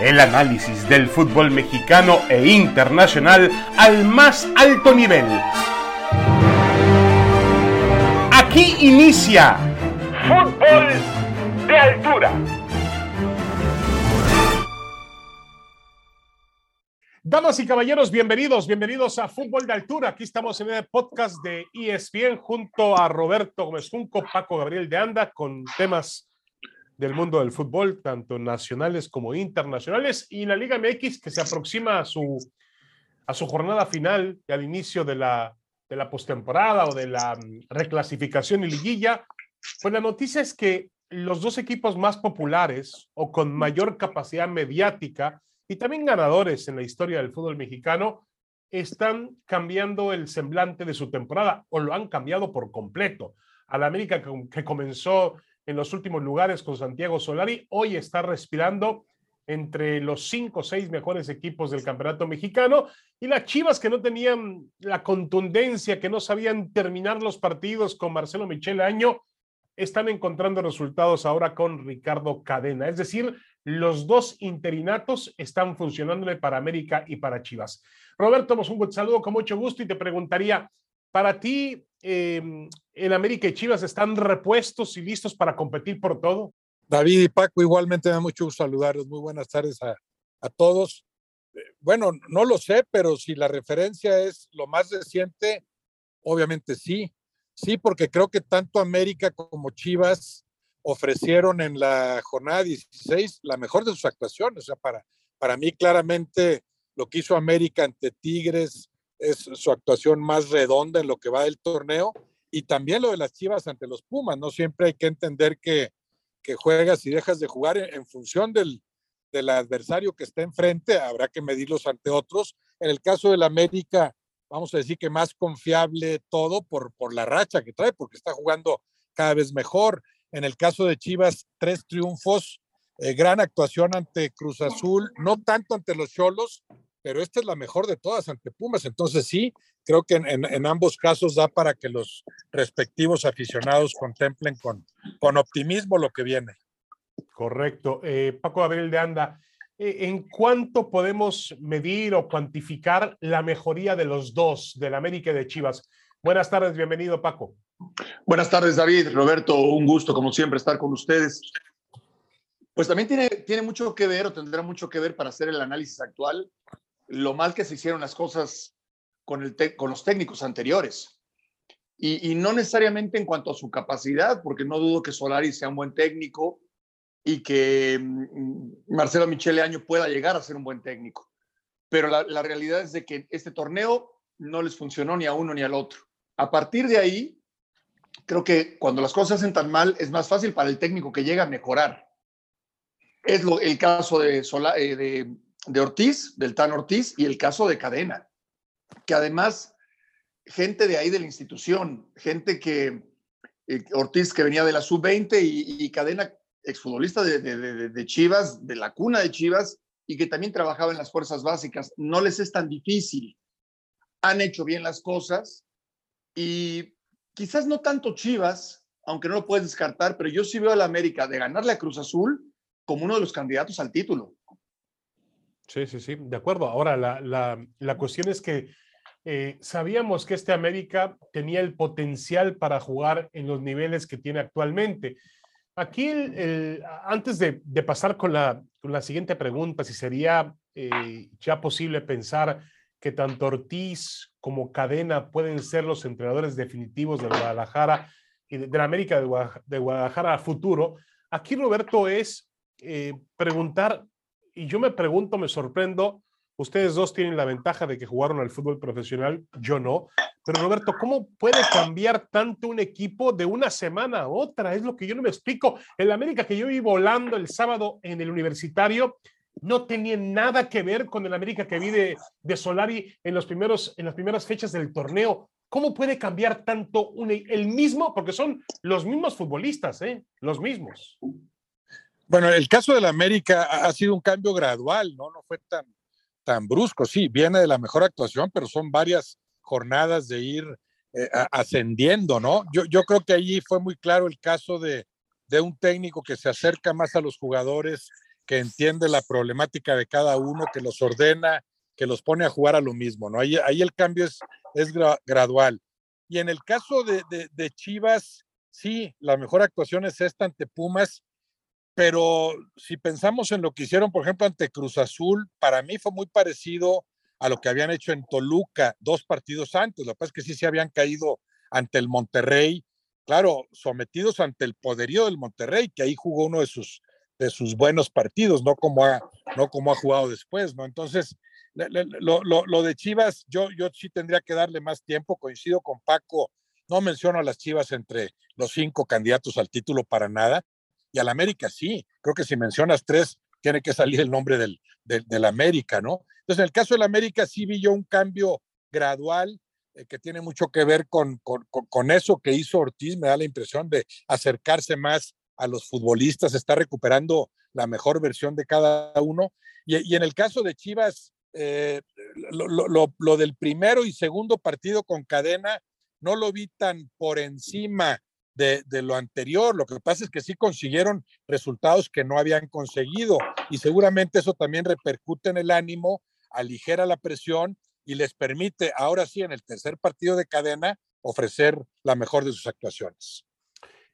el análisis del fútbol mexicano e internacional al más alto nivel. Aquí inicia Fútbol de Altura. Damas y caballeros, bienvenidos, bienvenidos a Fútbol de Altura. Aquí estamos en el podcast de ESPN junto a Roberto Gómez Junco, Paco Gabriel de Anda, con temas del mundo del fútbol, tanto nacionales como internacionales, y la Liga MX que se aproxima a su, a su jornada final y al inicio de la, de la postemporada o de la mm, reclasificación y liguilla. Pues la noticia es que los dos equipos más populares o con mayor capacidad mediática y también ganadores en la historia del fútbol mexicano están cambiando el semblante de su temporada o lo han cambiado por completo. A la América que comenzó en los últimos lugares con Santiago Solari, hoy está respirando entre los cinco o seis mejores equipos del campeonato mexicano y las Chivas que no tenían la contundencia, que no sabían terminar los partidos con Marcelo Michel Año, están encontrando resultados ahora con Ricardo Cadena. Es decir, los dos interinatos están funcionándole para América y para Chivas. Roberto, un saludo con mucho gusto y te preguntaría, para ti, eh, ¿en América y Chivas están repuestos y listos para competir por todo? David y Paco, igualmente me da mucho gusto saludarlos. Muy buenas tardes a, a todos. Eh, bueno, no lo sé, pero si la referencia es lo más reciente, obviamente sí. Sí, porque creo que tanto América como Chivas ofrecieron en la jornada 16 la mejor de sus actuaciones. O sea, para, para mí claramente lo que hizo América ante Tigres es su actuación más redonda en lo que va del torneo y también lo de las Chivas ante los Pumas. No siempre hay que entender que, juegas y dejas de jugar en, función del, del adversario que está enfrente, habrá que medirlos ante otros. En el caso del América, vamos a decir que más confiable todo por, por la racha que trae, porque está jugando cada vez mejor. En el caso de Chivas, tres triunfos, eh, gran actuación ante Cruz Azul, no tanto ante los Cholos, pero esta es la mejor de todas ante Pumas. Entonces sí, creo que en, ambos casos da para que los respectivos aficionados contemplen con, con optimismo lo que viene. Correcto. Eh, Paco Gabriel de Anda, eh, ¿en cuánto podemos medir o cuantificar la mejoría de los dos, del América y de Chivas? Buenas tardes, bienvenido Paco. Buenas tardes David, Roberto, un gusto como siempre estar con ustedes. Pues también tiene, tiene mucho que ver o tendrá mucho que ver para hacer el análisis actual lo mal que se hicieron las cosas con, el con los técnicos anteriores. Y, no necesariamente en cuanto a su capacidad, porque no dudo que Solari sea un buen técnico y que mm, Marcelo Michele Año pueda llegar a ser un buen técnico. Pero la, realidad es de que este torneo no les funcionó ni a uno ni al otro. A partir de ahí, creo que cuando las cosas se hacen tan mal, es más fácil para el técnico que llega a mejorar. Es lo, el caso eh, de Ortiz, del Tan Ortiz, y el caso de Cadena, que además, gente de ahí de la institución, gente que, eh, Ortiz que venía de la sub-20 y, Cadena, exfutbolista de, de, Chivas, de la cuna de Chivas, y que también trabajaba en las fuerzas básicas, no les es tan difícil. Han hecho bien las cosas y quizás no tanto Chivas, aunque no lo puedes descartar, pero yo sí veo a la América de ganarle a Cruz Azul como uno de los candidatos al título. Sí, sí, sí, de acuerdo. Ahora, la, la, la cuestión es que eh, sabíamos que este América tenía el potencial para jugar en los niveles que tiene actualmente. Aquí, el, antes de, de, pasar con la, con la siguiente pregunta, si sería eh, ya posible pensar que tanto Ortiz como Cadena pueden ser los entrenadores definitivos de Guadalajara y de, la América de Guadalajara, a futuro, aquí Roberto es eh, preguntar y yo me pregunto, me sorprendo, ustedes dos tienen la ventaja de que jugaron al fútbol profesional, yo no, pero Roberto, ¿cómo puede cambiar tanto un equipo de una semana a otra? Es lo que yo no me explico. El América que yo vi volando el sábado en el universitario no tenía nada que ver con el América que vi de, de Solari en, los primeros, en las primeras fechas del torneo. ¿Cómo puede cambiar tanto un, el mismo? Porque son los mismos futbolistas, ¿eh? Los mismos. Bueno, el caso de la América ha sido un cambio gradual, ¿no? No fue tan, tan brusco. Sí, viene de la mejor actuación, pero son varias jornadas de ir eh, ascendiendo, ¿no? Yo, yo creo que allí fue muy claro el caso de, de un técnico que se acerca más a los jugadores, que entiende la problemática de cada uno, que los ordena, que los pone a jugar a lo mismo, ¿no? Ahí, ahí el cambio es, es gradual. Y en el caso de, de, Chivas, sí, la mejor actuación es esta ante Pumas, pero si pensamos en lo que hicieron, por ejemplo, ante Cruz Azul, para mí fue muy parecido a lo que habían hecho en Toluca dos partidos antes. Lo que pasa es que sí se habían caído ante el Monterrey, claro, sometidos ante el poderío del Monterrey, que ahí jugó uno de sus, de sus buenos partidos, no como ha, no como ha jugado después, ¿no? Entonces, lo, lo, de Chivas, yo, yo sí tendría que darle más tiempo, coincido con Paco, no menciono a las Chivas entre los cinco candidatos al título para nada, y al América sí, creo que si mencionas tres, tiene que salir el nombre del, del, América, ¿no? Entonces, en el caso del América sí vi yo un cambio gradual eh, que tiene mucho que ver con, con, con, eso que hizo Ortiz, me da la impresión de acercarse más a los futbolistas, está recuperando la mejor versión de cada uno. Y, en el caso de Chivas, eh, lo, del primero y segundo partido con cadena no lo vi tan por encima de, lo anterior. Lo que pasa es que sí consiguieron resultados que no habían conseguido y seguramente eso también repercute en el ánimo, aligera la presión y les permite ahora sí en el tercer partido de cadena ofrecer la mejor de sus actuaciones.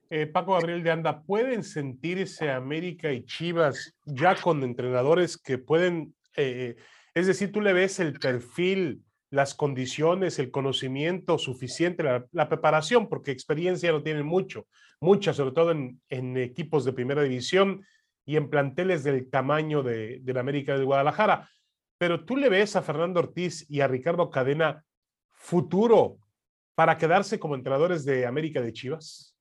Eh, Paco Gabriel de Anda, ¿pueden sentirse América y Chivas ya con entrenadores que pueden eh, es decir, tú le ves el perfil, las condiciones, el conocimiento suficiente, la, preparación, porque experiencia no tienen mucho, mucha, sobre todo en, equipos de primera división y en planteles del tamaño de, la América de Guadalajara. Pero tú le ves a Fernando Ortiz y a Ricardo Cadena futuro para quedarse como entrenadores de América de Chivas.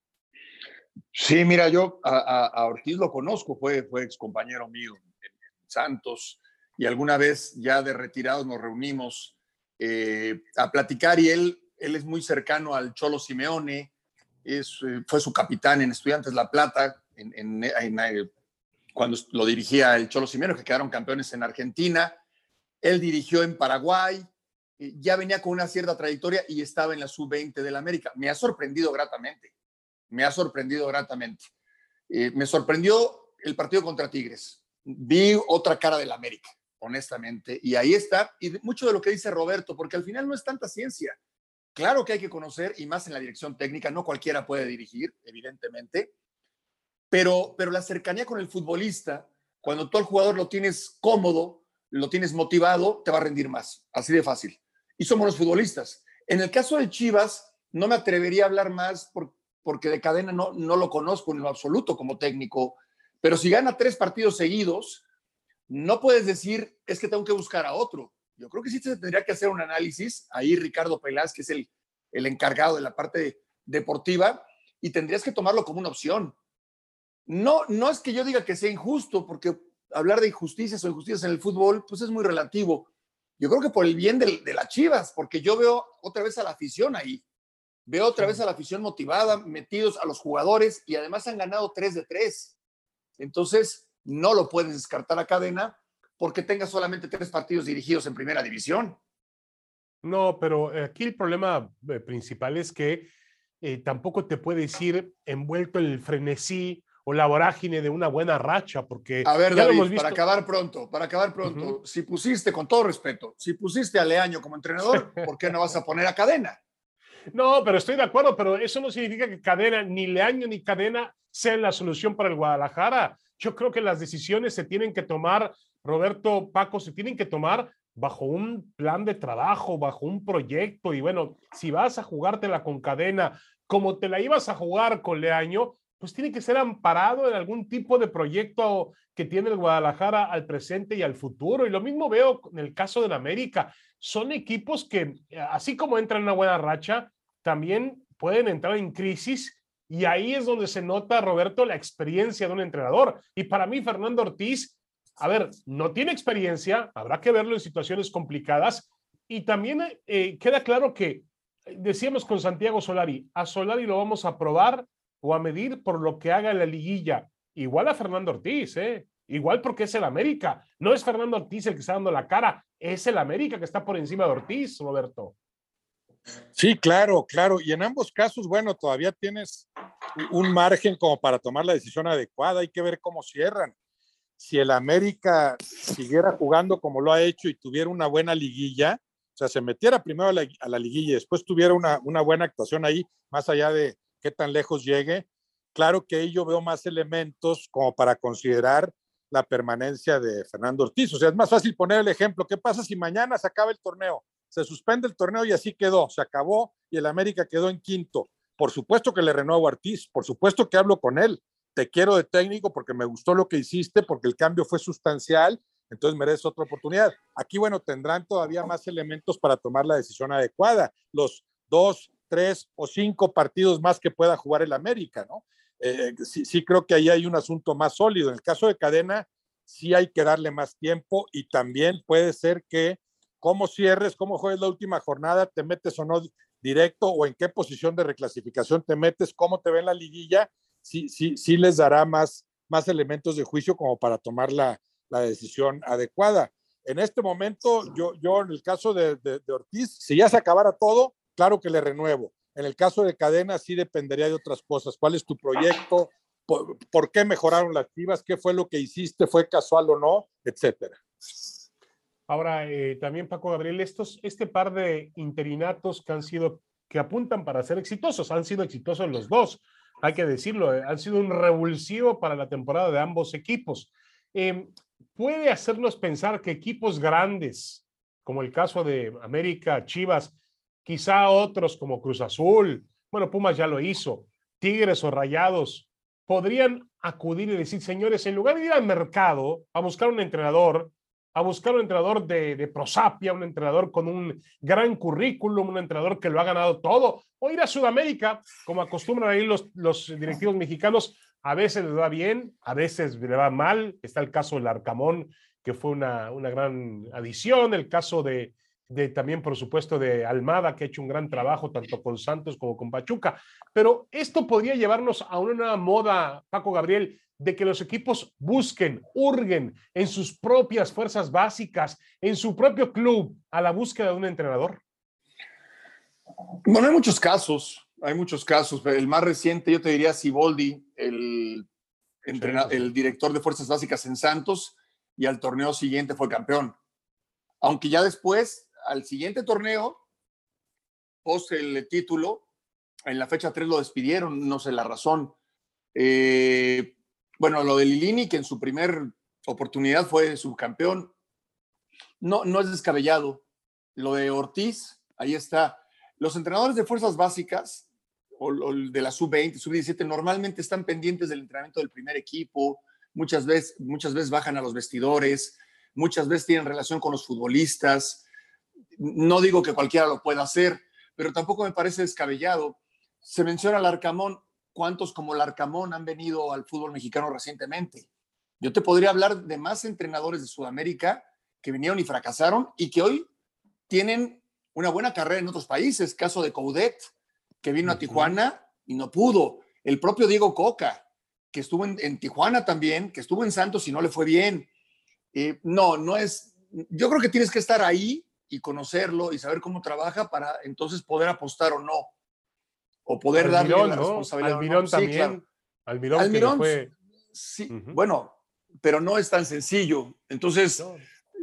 Sí, mira, yo a, Ortiz lo conozco, fue, fue ex compañero mío en Santos y alguna vez ya de retirados nos reunimos eh, a platicar y él, él es muy cercano al Cholo Simeone, es, eh, fue su capitán en Estudiantes La Plata, en, eh, cuando lo dirigía el Cholo Simeone, que quedaron campeones en Argentina. Él dirigió en Paraguay, ya venía con una cierta trayectoria y estaba en la sub-20 del América. Me ha sorprendido gratamente, me ha sorprendido gratamente. me sorprendió el partido contra Tigres. Vi otra cara del América honestamente. Y ahí está, y mucho de lo que dice Roberto, porque al final no es tanta ciencia. Claro que hay que conocer, y más en la dirección técnica, no cualquiera puede dirigir, evidentemente, pero, pero la cercanía con el futbolista, cuando tú al jugador lo tienes cómodo, lo tienes motivado, te va a rendir más, así de fácil. Y somos los futbolistas. En el caso de Chivas, no me atrevería a hablar más porque de cadena no, no lo conozco en lo absoluto como técnico, pero si gana tres partidos seguidos, no puedes decir, es que tengo que buscar a otro. Yo creo que sí se tendría que hacer un análisis. Ahí Ricardo Pelás, que es el, el encargado de la parte deportiva, y tendrías que tomarlo como una opción. No, no es que yo diga que sea injusto, porque hablar de injusticias o injusticias en el fútbol, pues es muy relativo. Yo creo que por el bien de, de las Chivas, porque yo veo otra vez a la afición ahí. Veo otra vez a la afición motivada, metidos a los jugadores y además han ganado 3 de 3. Entonces, no lo puedes descartar a cadena porque tenga solamente tres partidos dirigidos en primera división. No, pero aquí el problema eh, principal es que eh, tampoco te puedes ir envuelto en el frenesí o la vorágine de una buena racha, porque... A ver, David, para acabar pronto, para acabar pronto, si pusiste, con todo respeto, si pusiste a Leaño como entrenador, ¿por qué no vas a poner a Cadena? No, pero estoy de acuerdo, pero eso no significa que Cadena, ni Leaño ni Cadena sean la solución para el Guadalajara. Yo creo que las decisiones se tienen que tomar, Roberto, Paco, se tienen que tomar bajo un plan de trabajo, bajo un proyecto. Y bueno, si vas a jugártela con cadena como te la ibas a jugar con Leaño, pues tiene que ser amparado en algún tipo de proyecto que tiene el Guadalajara al presente y al futuro. Y lo mismo veo en el caso del América. Son equipos que, así como entran en una buena racha, también pueden entrar en crisis y ahí es donde se nota, Roberto, la experiencia de un entrenador. Y para mí, Fernando Ortiz, a ver, no tiene experiencia, habrá que verlo en situaciones complicadas. Y también eh, queda claro que, decíamos con Santiago Solari, a Solari lo vamos a probar o a medir por lo que haga en la liguilla. Igual a Fernando Ortiz, ¿eh? Igual porque es el América. No es Fernando Ortiz el que está dando la cara, es el América que está por encima de Ortiz, Roberto. Sí, claro, claro. Y en ambos casos, bueno, todavía tienes un margen como para tomar la decisión adecuada. Hay que ver cómo cierran. si el América siguiera jugando como lo ha hecho y tuviera una buena liguilla, o sea, se metiera primero a la, liguilla y después tuviera una, una, buena actuación ahí, más allá de qué tan lejos llegue, claro que ahí yo veo más elementos como para considerar la permanencia de Fernando Ortiz. O sea, es más fácil poner el ejemplo. ¿Qué pasa si mañana se acaba el torneo? Se suspende el torneo y así quedó, se acabó y el América quedó en quinto. Por supuesto que le renuevo a Ortiz, por supuesto que hablo con él. Te quiero de técnico porque me gustó lo que hiciste, porque el cambio fue sustancial entonces merece otra oportunidad. Aquí, bueno, tendrán todavía más elementos para tomar la decisión adecuada. Los dos, tres o cinco partidos más que pueda jugar el América, ¿no? Eh, sí, creo que ahí hay un asunto más sólido. En el caso de Cadena, sí hay que darle más tiempo y también puede ser que cómo cierres, cómo juegues la última jornada, te metes o no directo o en qué posición de reclasificación te metes, cómo te ven la liguilla, sí, sí, sí les dará más, más elementos de juicio como para tomar la, la decisión adecuada. En este momento, yo, yo en el caso de, Ortiz, si ya se acabara todo, claro que le renuevo. En el caso de Cadena, sí dependería de otras cosas. ¿Cuál es tu proyecto? ¿Por, por qué mejoraron las activas? ¿Qué fue lo que hiciste? ¿Fue casual o no? Etcétera. Ahora, eh, también Paco Gabriel, este par de interinatos que han sido, que apuntan para ser exitosos, han sido exitosos los dos, hay que decirlo, eh, han sido un revulsivo para la temporada de ambos equipos. Eh, puede hacernos pensar que equipos grandes, como el caso de América, Chivas, quizá otros como Cruz Azul, bueno, Pumas ya lo hizo, Tigres o Rayados, podrían acudir y decir, señores, en lugar de ir al mercado a buscar un entrenador, a buscar un entrenador de, prosapia, un entrenador con un gran currículum, un entrenador que lo ha ganado todo, o ir a Sudamérica, como acostumbran a ir los, los directivos mexicanos, a veces le va bien, a veces le va mal. Está el caso del Arcamón, que fue una, una gran adición, el caso de, de también, por supuesto, de Almada, que ha hecho un gran trabajo tanto con Santos como con Pachuca. Pero esto podría llevarnos a una nueva moda, Paco Gabriel, de que los equipos busquen, hurguen en sus propias fuerzas básicas, en su propio club, a la búsqueda de un entrenador. Bueno, hay muchos casos hay muchos casos. El más reciente, yo te diría, Siboldi, el, el director de Fuerzas Básicas en Santos, y al torneo siguiente fue campeón. Aunque ya después, al siguiente torneo, post el título, en la fecha 3 lo despidieron, no sé la razón. Eh, bueno, lo de Lilini, que en su primer oportunidad fue subcampeón, no, no es descabellado. Lo de Ortiz, ahí está. Los entrenadores de fuerzas básicas o, de la sub-20, sub-17 normalmente están pendientes del entrenamiento del primer equipo, muchas veces, muchas veces bajan a los vestidores, muchas veces tienen relación con los futbolistas. No digo que cualquiera lo pueda hacer, pero tampoco me parece descabellado. Se menciona al Arcamón. ¿Cuántos como el Arcamón han venido al fútbol mexicano recientemente? Yo te podría hablar de más entrenadores de Sudamérica que vinieron y fracasaron y que hoy tienen una buena carrera en otros países. Caso de Coudet, que vino a Tijuana y no pudo. El propio Diego Coca, que estuvo en, Tijuana también, que estuvo en Santos y no le fue bien. Eh, no, no es. Yo creo que tienes que estar ahí y conocerlo y saber cómo trabaja para entonces poder apostar o no. O poder darle la responsabilidad. Almirón también. Almirón, Almirón fue... sí, bueno, pero no es tan sencillo. Entonces,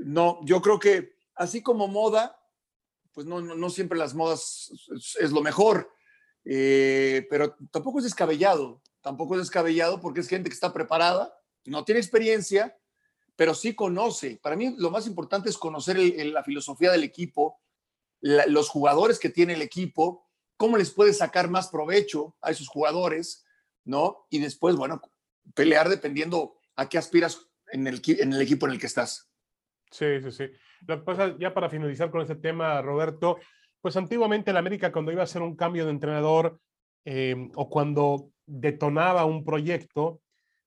no, yo creo que así como moda, pues no, no, siempre las modas es, lo mejor, eh, pero tampoco es descabellado, tampoco es descabellado porque es gente que está preparada, no tiene experiencia, pero sí conoce. Para mí lo más importante es conocer la filosofía del equipo, los jugadores que tiene el equipo, cómo les puede sacar más provecho a esos jugadores, ¿no? Y después, bueno, pelear dependiendo a qué aspiras en el, el equipo en el que estás. Sí, sí, sí. Ya para finalizar con este tema, Roberto, pues antiguamente en América cuando iba a hacer un cambio de entrenador eh, o cuando detonaba un proyecto,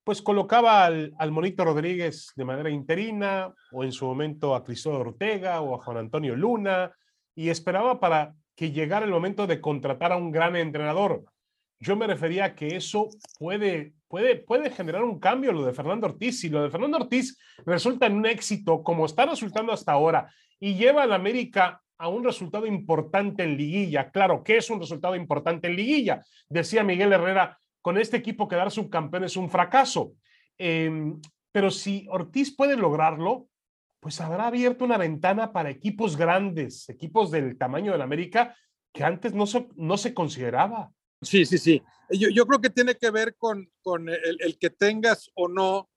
pues colocaba al, al, Monito Rodríguez de manera interina o en su momento a Cristóbal Ortega o a Juan Antonio Luna y esperaba para que llegara el momento de contratar a un gran entrenador. Yo me refería a que eso puede, puede, puede generar un cambio, lo de Fernando Ortiz. Si lo de Fernando Ortiz resulta en un éxito, como está resultando hasta ahora, y lleva a la América a un resultado importante en liguilla. Claro, ¿qué es un resultado importante en liguilla? Decía Miguel Herrera, con este equipo quedar subcampeón es un fracaso. Eh, pero si Ortiz puede lograrlo, pues habrá abierto una ventana para equipos grandes, equipos del tamaño del América, que antes no se, no se consideraba. Sí, sí, sí. Yo, yo creo que tiene que ver con, con el, el que tengas o no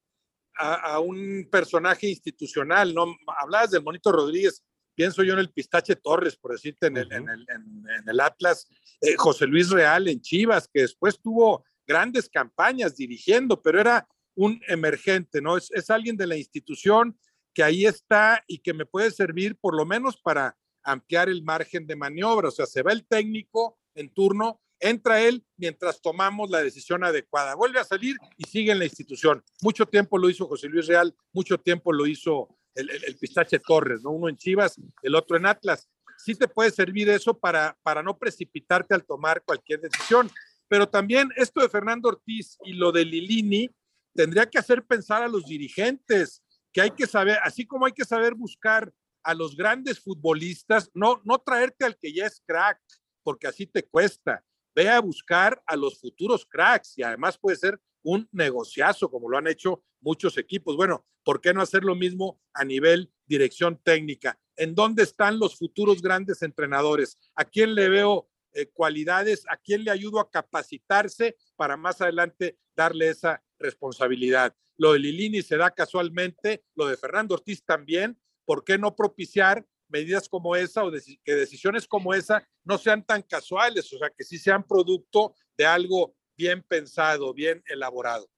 a, a, un personaje institucional, ¿no? Hablabas del Monito Rodríguez, pienso yo en el Pistache Torres, por decirte, en el, en el, en, en el Atlas, eh, José Luis Real en Chivas, que después tuvo grandes campañas dirigiendo, pero era un emergente, ¿no? Es, es alguien de la institución que ahí está y que me puede servir por lo menos para ampliar el margen de maniobra, o sea, se va el técnico en turno, entra él mientras tomamos la decisión adecuada. Vuelve a salir y sigue en la institución. Mucho tiempo lo hizo José Luis Real, mucho tiempo lo hizo el, Pistache Torres, ¿no? Uno en Chivas, el otro en Atlas. Sí te puede servir eso para, para no precipitarte al tomar cualquier decisión. Pero también esto de Fernando Ortiz y lo de Lilini tendría que hacer pensar a los dirigentes que hay que saber, así como hay que saber buscar a los grandes futbolistas, no, no traerte al que ya es crack, porque así te cuesta ve a buscar a los futuros cracks y además puede ser un negociazo como lo han hecho muchos equipos. Bueno, ¿por qué no hacer lo mismo a nivel dirección técnica? ¿En dónde están los futuros grandes entrenadores? ¿A quién le veo eh, cualidades? ¿A quién le ayudo a capacitarse para más adelante darle esa responsabilidad? Lo de Lilini se da casualmente, lo de Fernando Ortiz también. ¿Por qué no propiciar medidas como esa o que decisiones como esa no sean tan casuales, o sea, que sí sean producto de algo bien pensado, bien elaborado.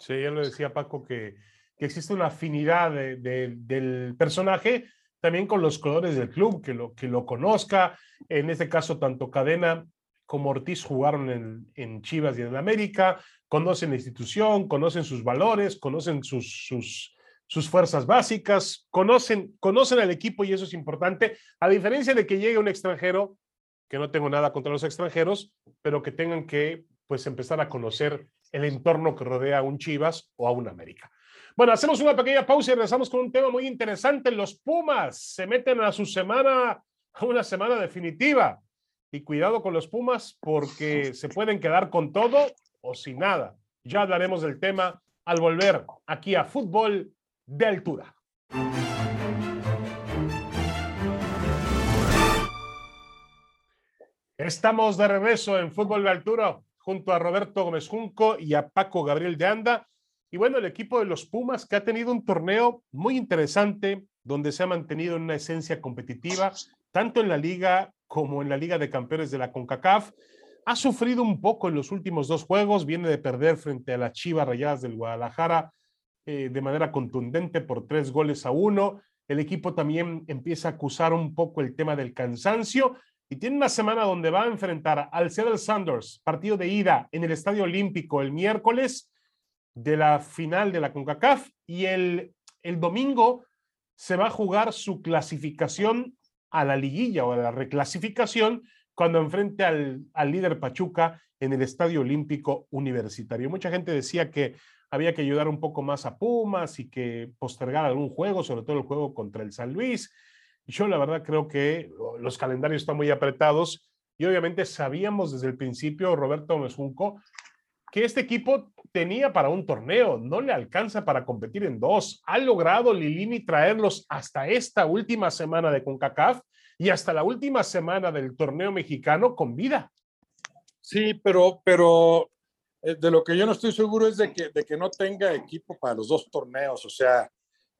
Sí, ya lo decía Paco, que, que existe una afinidad de, del personaje también con los colores del club, que lo, que lo conozca. En este caso, tanto Cadena como Ortiz jugaron en, Chivas y en América, conocen la institución, conocen sus valores, conocen sus, sus, sus fuerzas básicas, conocen, conocen al equipo y eso es importante, a diferencia de que llegue un extranjero, que no tengo nada contra los extranjeros, pero que tengan que pues empezar a conocer el entorno que rodea a un Chivas o a un América. Bueno, hacemos una pequeña pausa y regresamos con un tema muy interesante. Los Pumas se meten a su semana, a una semana definitiva. Y cuidado con los Pumas porque se pueden quedar con todo o sin nada. Ya hablaremos del tema al volver aquí a Fútbol de altura. Estamos de regreso en fútbol de altura junto a Roberto Gómez Junco y a Paco Gabriel de Anda. Y bueno, el equipo de los Pumas que ha tenido un torneo muy interesante donde se ha mantenido en una esencia competitiva, tanto en la liga como en la Liga de Campeones de la CONCACAF. Ha sufrido un poco en los últimos dos juegos, viene de perder frente a las Chivas Rayadas del Guadalajara eh, de manera contundente por tres goles a uno. El equipo también empieza a acusar un poco el tema del cansancio y tiene una semana donde va a enfrentar al Seattle Sanders, partido de ida en el Estadio Olímpico el miércoles de la final de la CONCACAF y el, el domingo se va a jugar su clasificación a la liguilla o a la reclasificación cuando enfrente al, al líder Pachuca en el Estadio Olímpico Universitario. Mucha gente decía que había que ayudar un poco más a Pumas y que postergar algún juego, sobre todo el juego contra el San Luis. Yo la verdad creo que los calendarios están muy apretados y obviamente sabíamos desde el principio, Roberto Mesunco, que este equipo tenía para un torneo, no le alcanza para competir en dos. Ha logrado Lilini traerlos hasta esta última semana de CONCACAF y hasta la última semana del torneo mexicano con vida. Sí, pero, pero eh, de lo que yo no estoy seguro es de que, de que no tenga equipo para los dos torneos. O sea,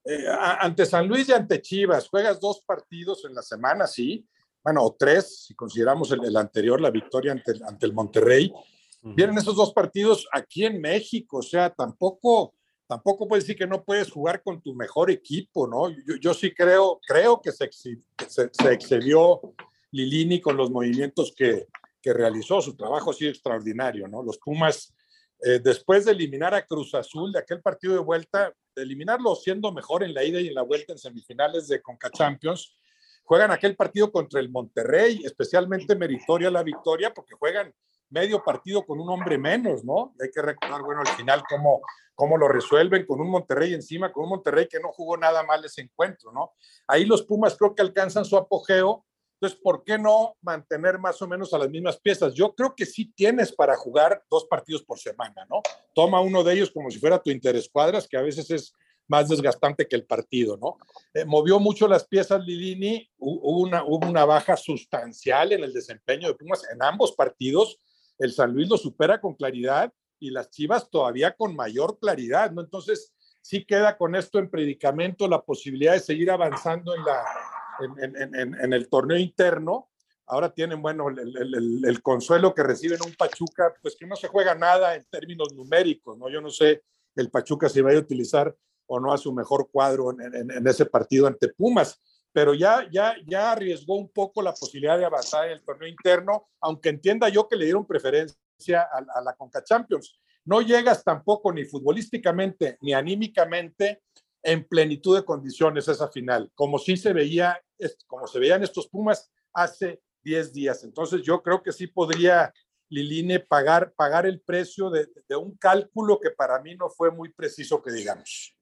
eh, ante San Luis y ante Chivas, juegas dos partidos en la semana, sí. Bueno, o tres, si consideramos el, el anterior, la victoria ante, ante el Monterrey. Vienen esos dos partidos aquí en México. O sea, tampoco, tampoco puedes decir que no puedes jugar con tu mejor equipo, ¿no? Yo, yo sí creo, creo que se, se, se excedió Lilini con los movimientos que, que realizó. Su trabajo ha sido extraordinario, ¿no? Los Pumas, eh, después de eliminar a Cruz Azul de aquel partido de vuelta, de eliminarlo siendo mejor en la ida y en la vuelta en semifinales de Conca Champions, juegan aquel partido contra el Monterrey, especialmente meritoria la victoria, porque juegan medio partido con un hombre menos, ¿no? Hay que recordar, bueno, al final cómo, cómo lo resuelven con un Monterrey encima, con un Monterrey que no jugó nada mal ese encuentro, ¿no? Ahí los Pumas creo que alcanzan su apogeo Entonces, ¿por qué no mantener más o menos a las mismas piezas? Yo creo que sí tienes para jugar dos partidos por semana, ¿no? Toma uno de ellos como si fuera tu interescuadras, que a veces es más desgastante que el partido, ¿no? Eh, movió mucho las piezas Lilini, hubo una, hubo una baja sustancial en el desempeño de Pumas en ambos partidos. El San Luis lo supera con claridad y las Chivas todavía con mayor claridad, ¿no? Entonces, sí queda con esto en predicamento la posibilidad de seguir avanzando en la, en, el torneo interno. Ahora tienen, bueno, el, consuelo que reciben un Pachuca, pues que no se juega nada en términos numéricos, ¿no? Yo no sé el Pachuca si va a utilizar o no a su mejor cuadro en, ese partido ante Pumas, pero ya, ya, ya arriesgó un poco la posibilidad de avanzar en el torneo interno, aunque entienda yo que le dieron preferencia a, a la Conca Champions. No llegas tampoco ni futbolísticamente ni anímicamente en plenitud de condiciones esa final, como sí se veía, como se veían estos Pumas hace 10 días. Entonces yo creo que sí podría Liline pagar, pagar el precio de, un cálculo que para mí no fue muy preciso que digamos.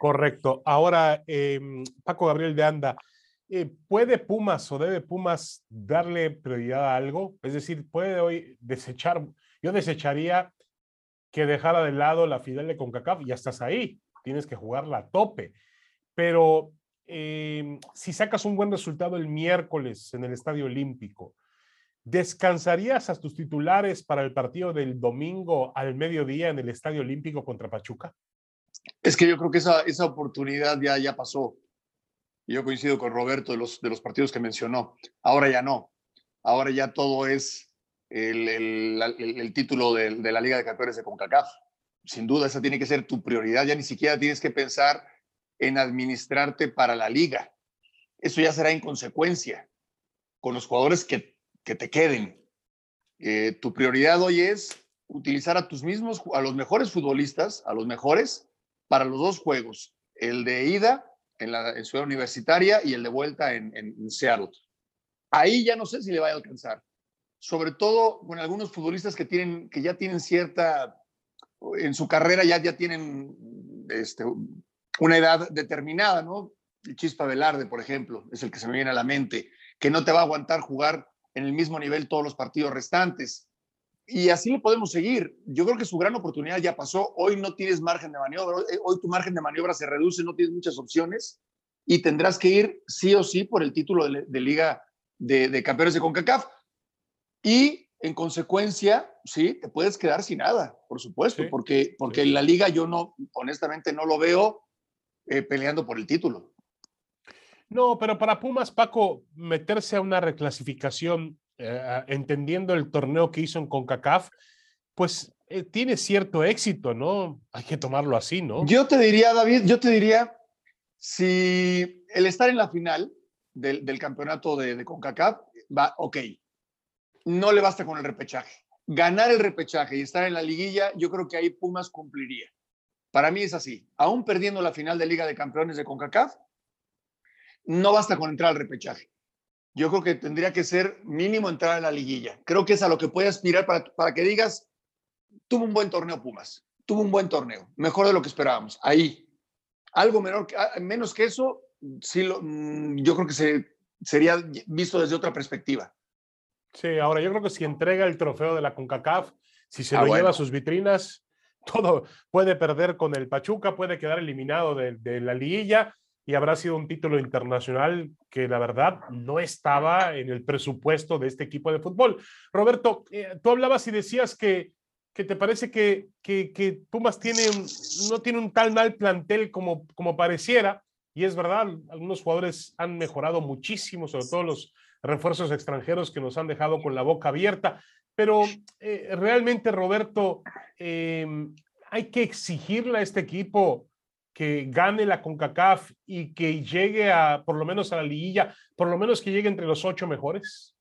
Correcto. Ahora, em, Paco Gabriel de Anda, eh, ¿puede Pumas o debe Pumas darle prioridad a algo? Es decir, puede hoy desechar, yo desecharía que dejara de lado la final de CONCACAF ya estás ahí tienes que jugarla a tope. Pero em, si sacas un buen resultado el miércoles en el Estadio Olímpico, ¿descansarías a tus titulares para el partido del domingo al mediodía en el Estadio Olímpico contra Pachuca? Es que yo creo que esa, esa oportunidad ya, ya pasó. Yo coincido con Roberto de los, de los partidos que mencionó. Ahora ya no. Ahora ya todo es el, el, el, título de, de, la Liga de Campeones de CONCACAF sin duda esa tiene que ser tu prioridad, ya ni siquiera tienes que pensar en administrarte para la liga. Eso ya será en consecuencia con los jugadores que, que te queden. Eh, tu prioridad hoy es utilizar a tus mismos, a los mejores futbolistas, a los mejores, para los dos juegos, el de ida en la ciudad universitaria y el de vuelta en, en Seattle. Ahí ya no sé si le va a alcanzar. Sobre todo con algunos futbolistas que, tienen, que ya tienen cierta en su carrera ya, ya tienen este, una edad determinada, ¿no? Chispa Velarde, por ejemplo, es el que se me viene a la mente, que no te va a aguantar jugar en el mismo nivel todos los partidos restantes. Y así le podemos seguir. Yo creo que su gran oportunidad ya pasó. Hoy no tienes margen de maniobra. Hoy tu margen de maniobra se reduce, no tienes muchas opciones y tendrás que ir sí o sí por el título de, Liga de, de Campeones de CONCACAF. Y en consecuencia, sí, te puedes quedar sin nada, por supuesto, porque, porque la liga yo no, honestamente no lo veo eh, peleando por el título. No, pero para Pumas, Paco, meterse a una reclasificación, eh, entendiendo el torneo que hizo en CONCACAF, pues eh, tiene cierto éxito, ¿no? Hay que tomarlo así, ¿no? Yo te diría, David, yo te diría, si el estar en la final del, campeonato de, de CONCACAF, va, ok, no le basta con el repechaje. Ganar el repechaje y estar en la liguilla, yo creo que ahí Pumas cumpliría. Para mí es así. Aún perdiendo la final de Liga de Campeones de CONCACAF, no basta con entrar al repechaje. Yo creo que tendría que ser mínimo entrar a la liguilla. Creo que es a lo que puede aspirar para, para que digas, tuvo un buen torneo Pumas, tuvo un buen torneo, mejor de lo que esperábamos. Ahí. Algo menor, ah, menos que eso, sí lo, mm, yo creo que se, sería visto desde otra perspectiva. Sí, ahora yo creo que si entrega el trofeo de la CONCACAF, si se ah, lo lleva a sus vitrinas, todo puede perder con el Pachuca, puede quedar eliminado de, la liguilla y habrá sido un título internacional que la verdad no estaba en el presupuesto de este equipo de fútbol. Roberto, eh, tú hablabas y decías que, que te parece que, que, Pumas tiene no tiene un tal mal plantel como, como pareciera, y es verdad, algunos jugadores han mejorado muchísimo, sobre todo los refuerzos extranjeros que nos han dejado con la boca abierta. Pero eh, realmente, Roberto, em, hay que exigirle a este equipo que gane la CONCACAF y que llegue a, por lo menos a la liguilla, por lo menos que llegue entre los ocho mejores?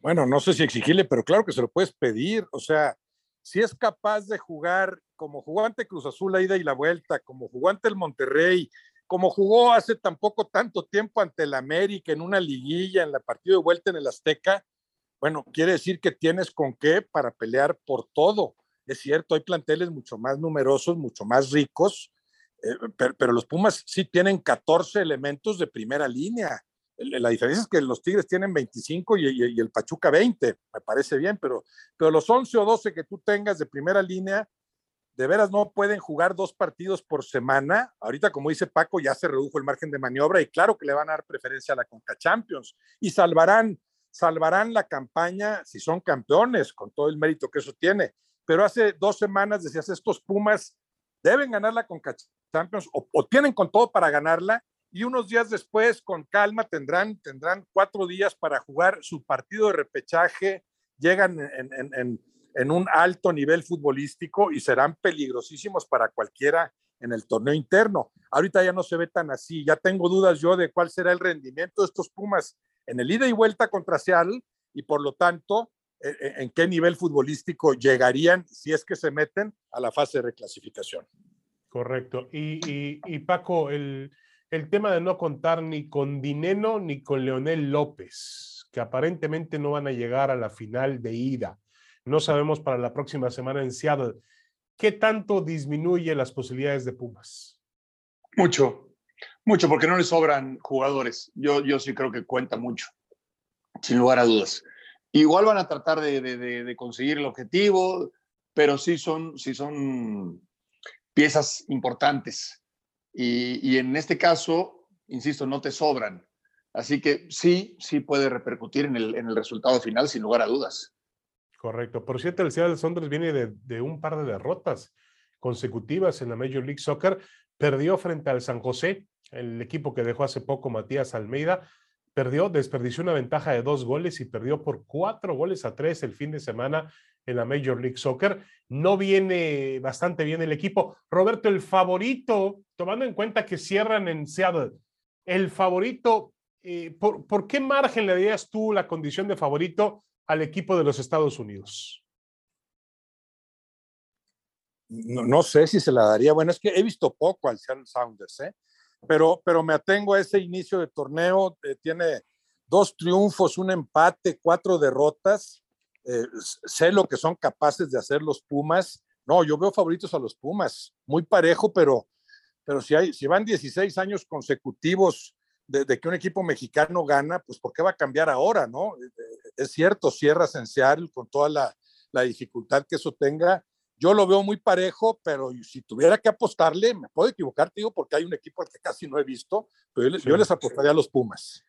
Bueno, no sé si exigirle, pero claro que se lo puedes pedir. O sea, si es capaz de jugar como jugó ante Cruz Azul la ida y la vuelta, como jugó ante el Monterrey, como jugó hace tampoco tanto tiempo ante el América en una liguilla, en la partido de vuelta en el Azteca, bueno, quiere decir que tienes con qué para pelear por todo. Es cierto, hay planteles mucho más numerosos, mucho más ricos, eh, pero, los Pumas sí tienen 14 elementos de primera línea. La diferencia es que los Tigres tienen 25 y, el Pachuca 20, me parece bien, pero, pero los 11 o 12 que tú tengas de primera línea, de veras no pueden jugar dos partidos por semana. Ahorita, como dice Paco, ya se redujo el margen de maniobra y claro que le van a dar preferencia a la Conca Champions y salvarán, salvarán la campaña si son campeones, con todo el mérito que eso tiene. Pero hace dos semanas decías, estos Pumas deben ganar la Champions o, o tienen con todo para ganarla y unos días después, con calma, tendrán, tendrán cuatro días para jugar su partido de repechaje, llegan en, un alto nivel futbolístico y serán peligrosísimos para cualquiera en el torneo interno. Ahorita ya no se ve tan así, ya tengo dudas yo de cuál será el rendimiento de estos Pumas en el ida y vuelta contra Seattle y por lo tanto en qué nivel futbolístico llegarían si es que se meten a la fase de reclasificación. Correcto. Y, y Paco, el, el tema de no contar ni con Dineno ni con Leonel López, que aparentemente no van a llegar a la final de ida. No sabemos para la próxima semana en Seattle. ¿Qué tanto disminuye las posibilidades de Pumas? Mucho, mucho, porque no le sobran jugadores. Yo, yo sí creo que cuenta mucho, sin lugar a dudas. Igual van a tratar de, de conseguir el objetivo, pero sí son, sí son piezas importantes y, en este caso, insisto, no te sobran. Así que sí, sí puede repercutir en el, en el resultado final, sin lugar a dudas. Correcto. Por cierto, el Seattle Saunders viene de, de, un par de derrotas consecutivas en la Major League Soccer. Perdió frente al San José, el equipo que dejó hace poco Matías Almeida. Perdió, desperdició una ventaja de dos goles y perdió por cuatro goles a tres el fin de semana en la Major League Soccer. No viene bastante bien el equipo. Roberto, el favorito, tomando en cuenta que cierran en Seattle, el favorito, eh, ¿por, qué margen le darías tú la condición de favorito al equipo de los Estados Unidos? No, sé si se la daría. Bueno, es que he visto poco al Seattle Sounders, ¿eh? Pero, pero me atengo a ese inicio de torneo. Eh, tiene dos triunfos, un empate, cuatro derrotas eh, sé lo que son capaces de hacer los Pumas. No, yo veo favoritos a los Pumas, muy parejo, pero, pero si, hay, si van 16 años consecutivos de, que un equipo mexicano gana, pues ¿por qué va a cambiar ahora, no? Eh, eh, es cierto, cierra en con toda la, la dificultad que eso tenga. Yo lo veo muy parejo, pero si tuviera que apostarle, me puedo equivocar, digo, porque hay un equipo al que casi no he visto, pero yo, yo les apostaría a los Pumas.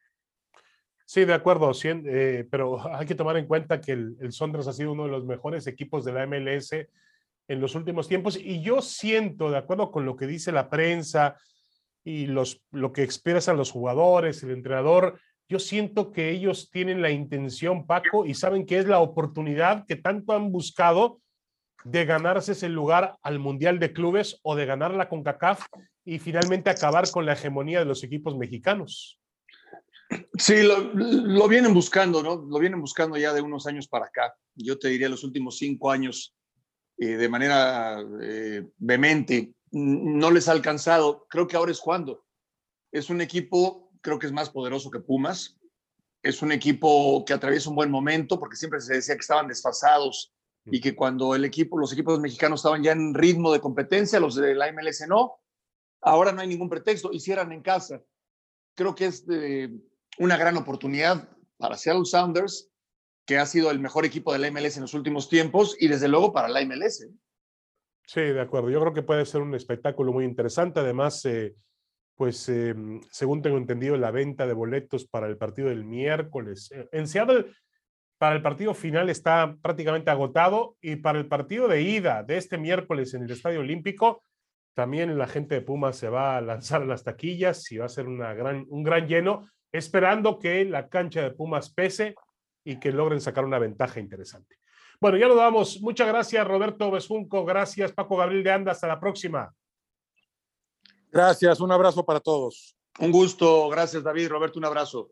Sí, de acuerdo, eh, pero hay que tomar en cuenta que el, el Sondras ha sido uno de los mejores equipos de la MLS en los últimos tiempos y yo siento, de acuerdo con lo que dice la prensa y los, lo que expresan los jugadores, el entrenador, yo siento que ellos tienen la intención, Paco, y saben que es la oportunidad que tanto han buscado de ganarse ese lugar al Mundial de Clubes o de ganar la CONCACAF y finalmente acabar con la hegemonía de los equipos mexicanos. Sí, lo, vienen buscando, ¿no? Lo vienen buscando ya de unos años para acá. Yo te diría los últimos cinco años eh, de manera eh, vehemente. No les ha alcanzado. Creo que ahora es cuando. Es un equipo, creo que es más poderoso que Pumas. Es un equipo que atraviesa un buen momento porque siempre se decía que estaban desfasados y que cuando los equipos mexicanos estaban ya en ritmo de competencia, los de la MLS no. Ahora no hay ningún pretexto. Hicieran en casa. Creo que es de, una gran oportunidad para Seattle Sounders, que ha sido el mejor equipo de la MLS en los últimos tiempos y desde luego para la MLS. Sí, de acuerdo. Yo creo que puede ser un espectáculo muy interesante. Además, eh, pues eh, según tengo entendido, la venta de boletos para el partido del miércoles eh, en Seattle para el partido final está prácticamente agotado y para el partido de ida de este miércoles en el Estadio Olímpico también la gente de Pumas se va a lanzar a las taquillas y va a ser una gran, un gran lleno esperando que la cancha de Pumas pese y que logren sacar una ventaja interesante. Bueno, ya lo damos. Muchas gracias, Roberto Besunco. Gracias, Paco Gabriel de Anda. Hasta la próxima. Gracias, un abrazo para todos. Un gusto. Gracias, David. Roberto, un abrazo.